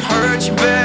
hurt you better.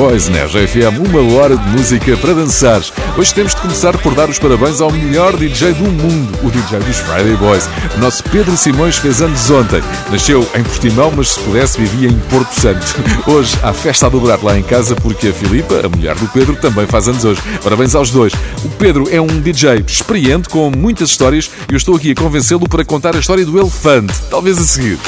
Boys na RFM, uma hora de música para dançar. Hoje temos de começar por dar os parabéns ao melhor DJ do mundo, o DJ dos Friday Boys. O nosso Pedro Simões fez anos ontem. Nasceu em Portimão, mas se pudesse vivia em Porto Santo. Hoje há festa a dobrar lá em casa porque a Filipa, a mulher do Pedro, também faz anos hoje. Parabéns aos dois. O Pedro é um DJ experiente com muitas histórias e eu estou aqui a convencê-lo para contar a história do elefante. Talvez a seguir.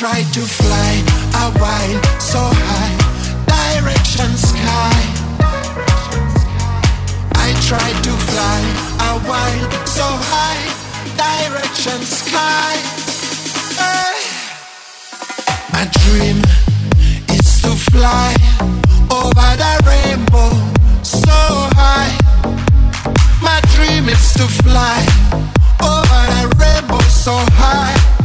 Tried to fly a while so high, direction sky. I tried to fly a while so high, direction sky. Hey. My dream is to fly over the rainbow so high. My dream is to fly over the rainbow so high.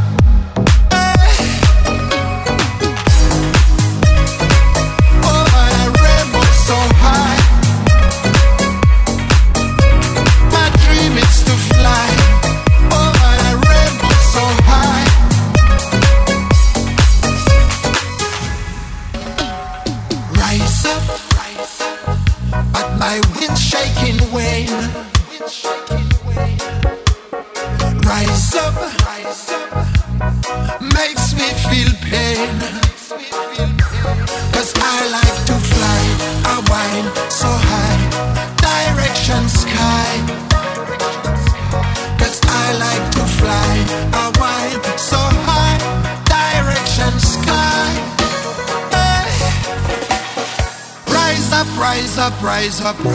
frappe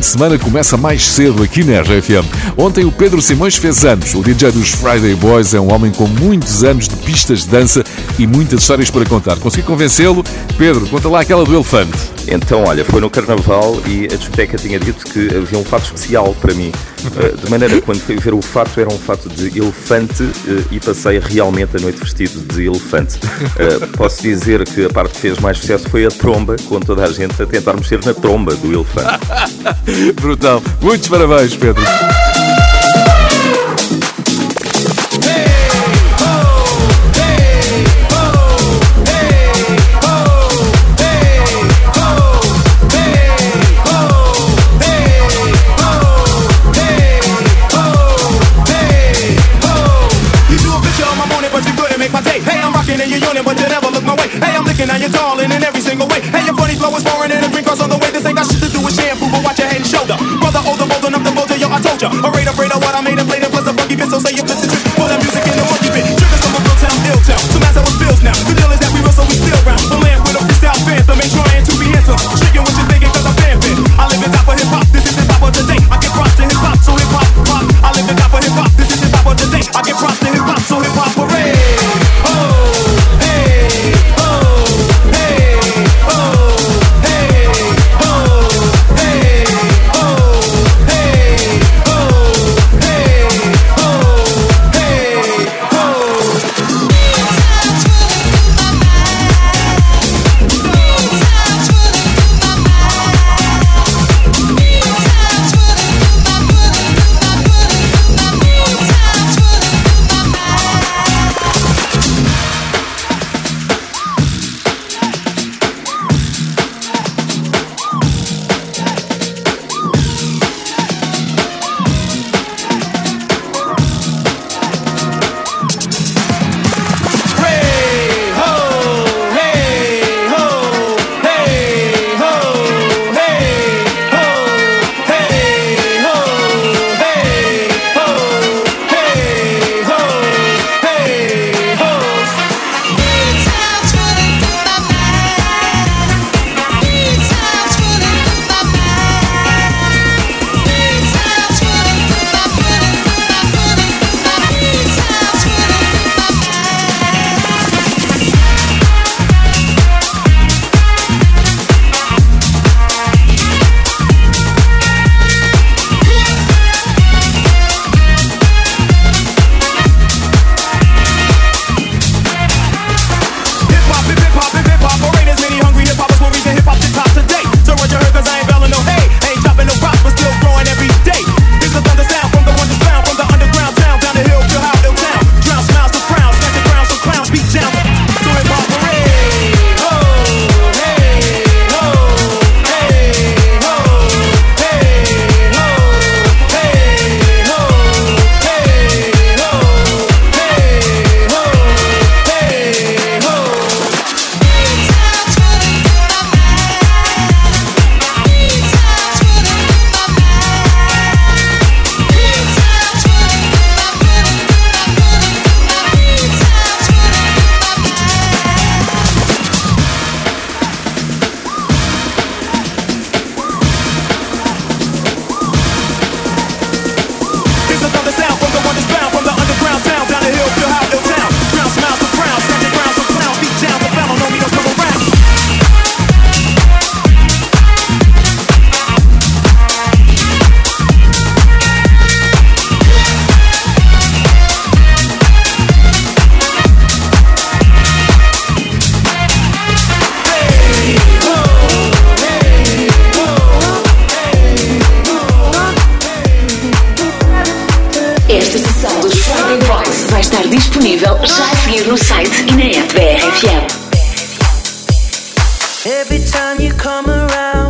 De semana começa mais cedo aqui na RFM. Ontem o Pedro Simões fez anos. O DJ dos Friday Boys é um homem com muitos anos de pistas de dança e muitas histórias para contar. Consegui convencê-lo? Pedro, conta lá aquela do elefante. Então, olha, foi no Carnaval e a discoteca tinha dito que havia um fato especial para mim. Eh, De maneira que quando fui ver o fato, era um fato de elefante eh, e passei realmente a noite vestido de elefante. Eh, Posso dizer que a parte que fez mais sucesso foi a tromba, com toda a gente a tentar mexer na tromba do elefante. Brutal. Muitos parabéns, Pedro. Licking and you're darling in every single way. Hey, your funny flow is foreign and the drink on the way. This ain't got shit to do with shampoo, but watch your head and shoulder. Brother, older, bolder, up the bolder, yo, I told ya. Afraid, afraid of what I made and played, and plus a funky bit, so say you listen to Every time you come around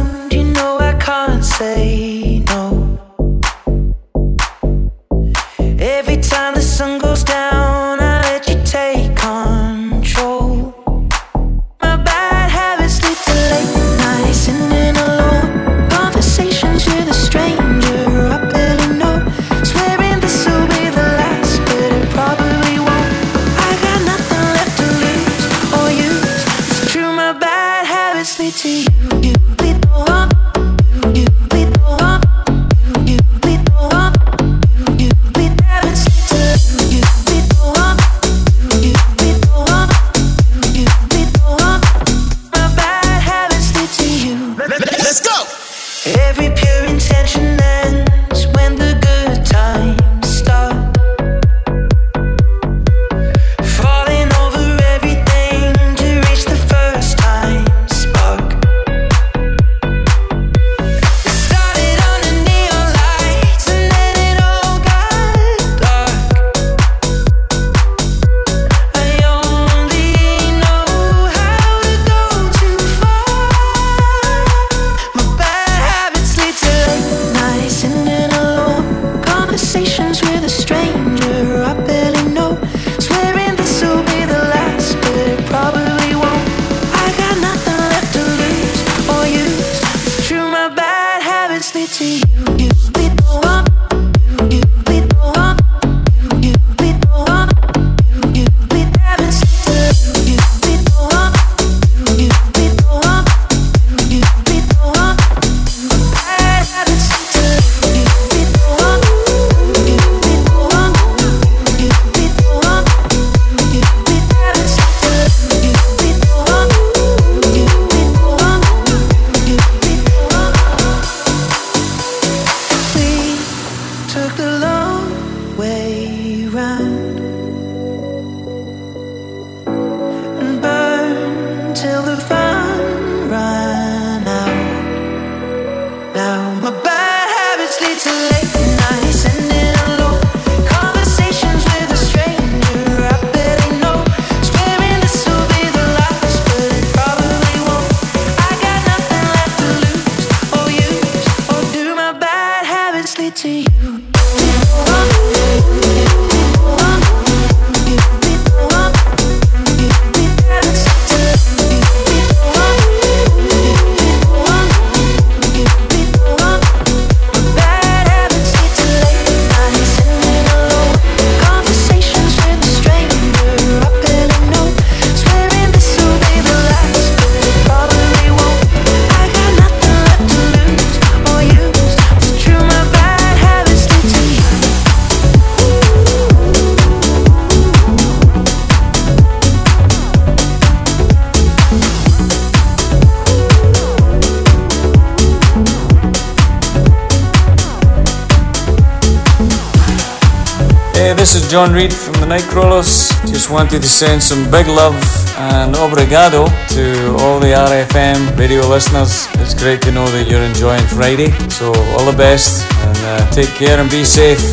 Hey, this is John Reed from the Nightcrawlers. Just wanted to send some big love and obrigado to all the RFM radio listeners. It's great to know that you're enjoying Friday. So, all the best and uh, take care and be safe.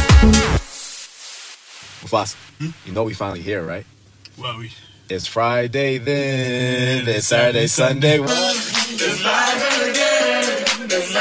Boss, hmm? you know we finally here, right? Well, we... It's Friday then, it's Saturday, Sunday. It's Friday again, it's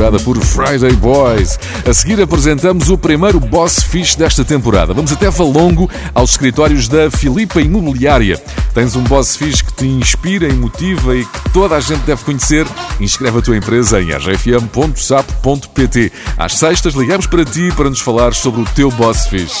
misturada por Friday Boys. A seguir apresentamos o primeiro Boss Fish desta temporada. Vamos até Valongo, aos escritórios da Filipa Imobiliária. Tens um Boss Fish que te inspira e motiva e que toda a gente deve conhecer? Inscreve a tua empresa em rfm.sap.pt. Às sextas ligamos para ti para nos falar sobre o teu Boss Fish.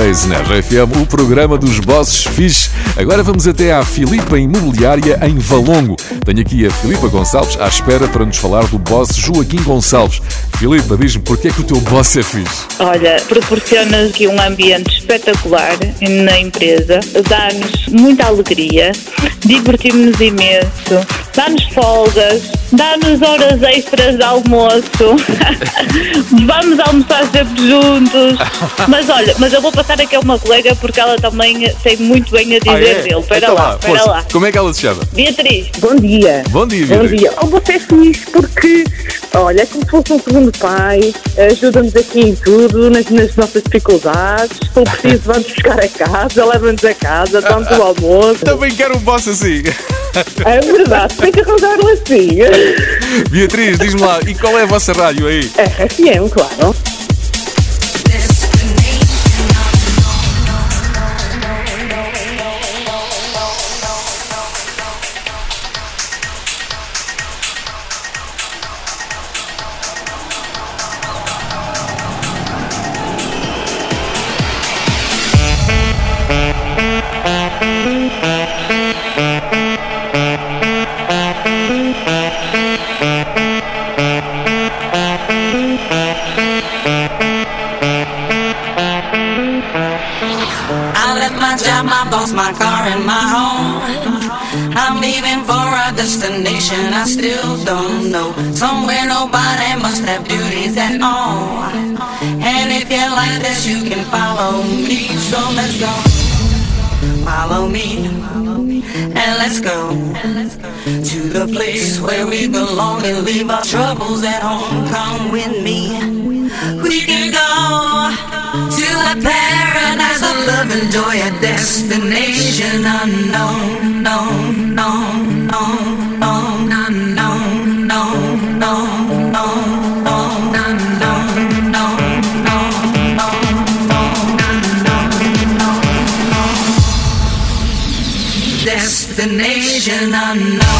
2022 na RFM, o programa dos bosses fixe. Agora vamos até à Filipa Imobiliária em Valongo. Tenho aqui a Filipa Gonçalves à espera para nos falar do boss Joaquim Gonçalves. Filipa, diz-me porquê é que o teu boss é fixe? Olha, proporciona aqui um ambiente espetacular na empresa, dá-nos muita alegria, divertimos-nos imenso, dá-nos folgas, dá-nos horas extras de almoço, vamos almoçar sempre juntos. Mas olha, mas eu vou passar aqui a uma colega porque ela também tem muito bem a dizer Ah, é? dele. Espera Então lá, espera lá. Como é que ela se chama? Beatriz. Bom dia. Bom dia, Bom Beatriz. dia. Oh, você é feliz porque, olha, é como se fosse um segundo pai, ajuda-nos aqui em tudo, nas, nas nossas dificuldades. Se for preciso, vamos buscar a casa, leva-nos a casa, dá-nos o almoço. Também quero um boss assim. É verdade, tem que arranjar-lo assim. Beatriz, diz-me lá, e qual é a vossa rádio aí? RFM, claro. Still don't know. Somewhere nobody must have duties at all. And if you like this, you can follow me. So let's go. Follow me. And let's go to the place where we belong and leave our troubles at home. Come with me. We can go to a paradise of love and joy, a destination unknown, known, known, known, known, destination unknown.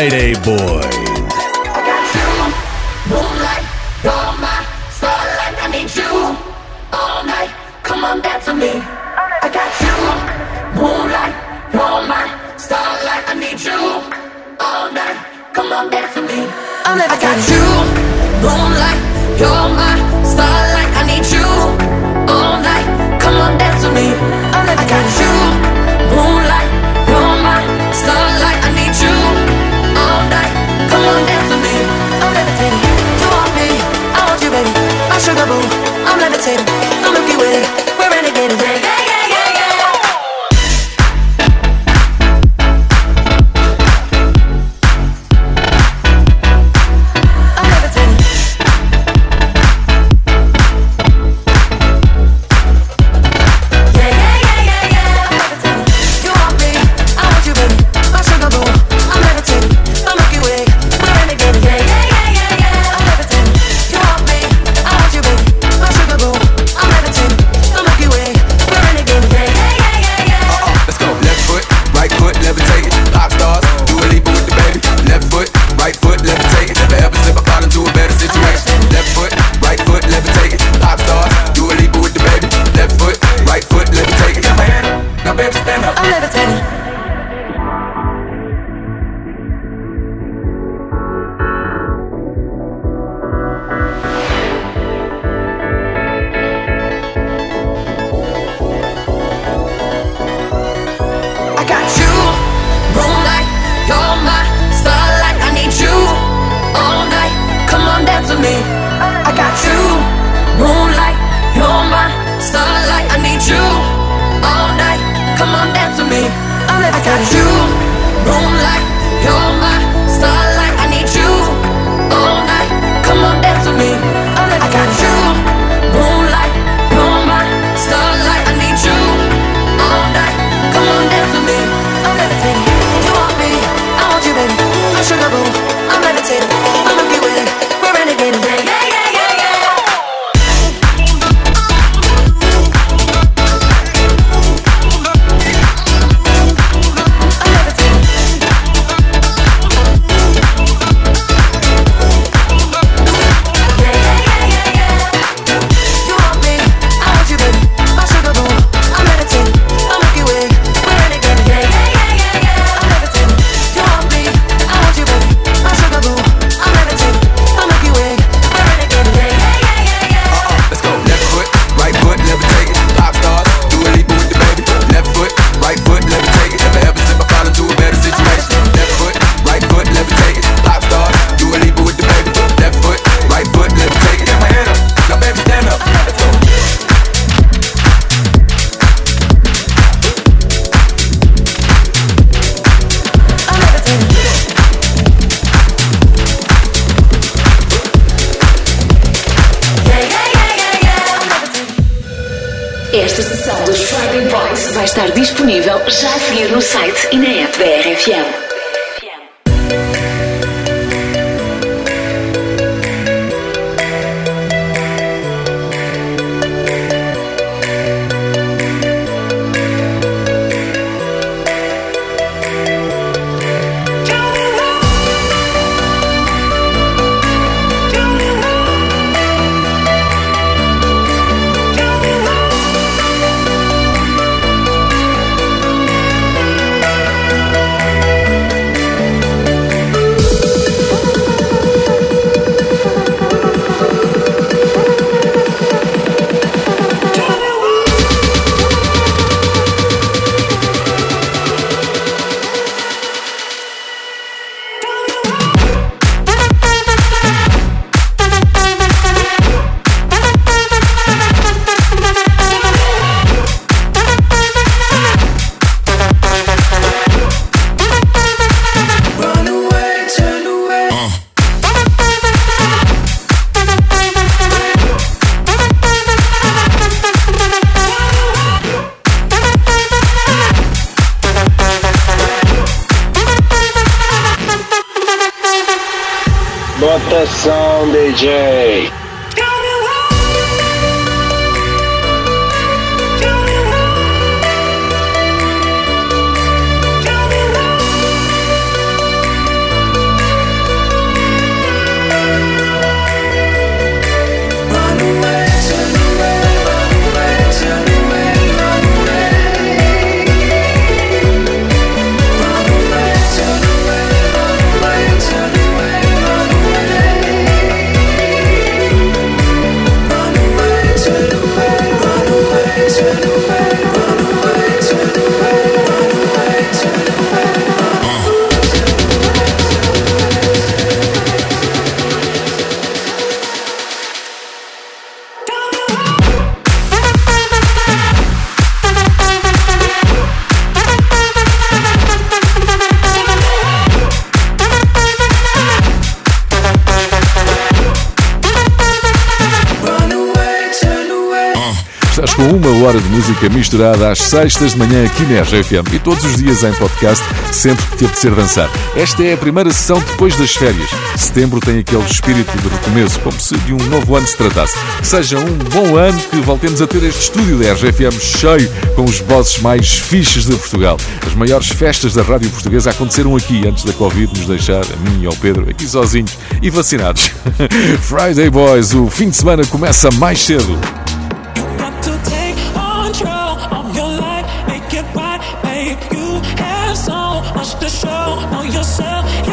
Friday Boy. 96,2 FM. Yeah. Misturada às sextas de manhã aqui na RGFM e todos os dias em podcast, sempre que te apetecer dançar. Esta é a primeira sessão depois das férias. Setembro tem aquele espírito de recomeço, como se de um novo ano se tratasse. Que seja um bom ano que voltemos a ter este estúdio da RGFM cheio com os bosses mais fixes de Portugal. As maiores festas da rádio portuguesa aconteceram aqui antes da Covid nos deixar, a mim e ao Pedro, aqui sozinhos e vacinados. Friday Boys, o fim de semana começa mais cedo. Show know yourself.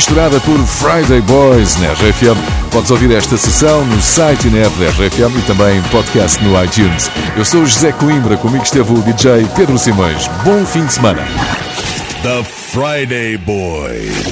misturada por Friday Boys na RFM. Podes ouvir esta sessão no site e na app da RFM e também podcast no iTunes. Eu sou José Coimbra, comigo esteve o DJ Pedro Simões. Bom fim de semana. The Friday Boys.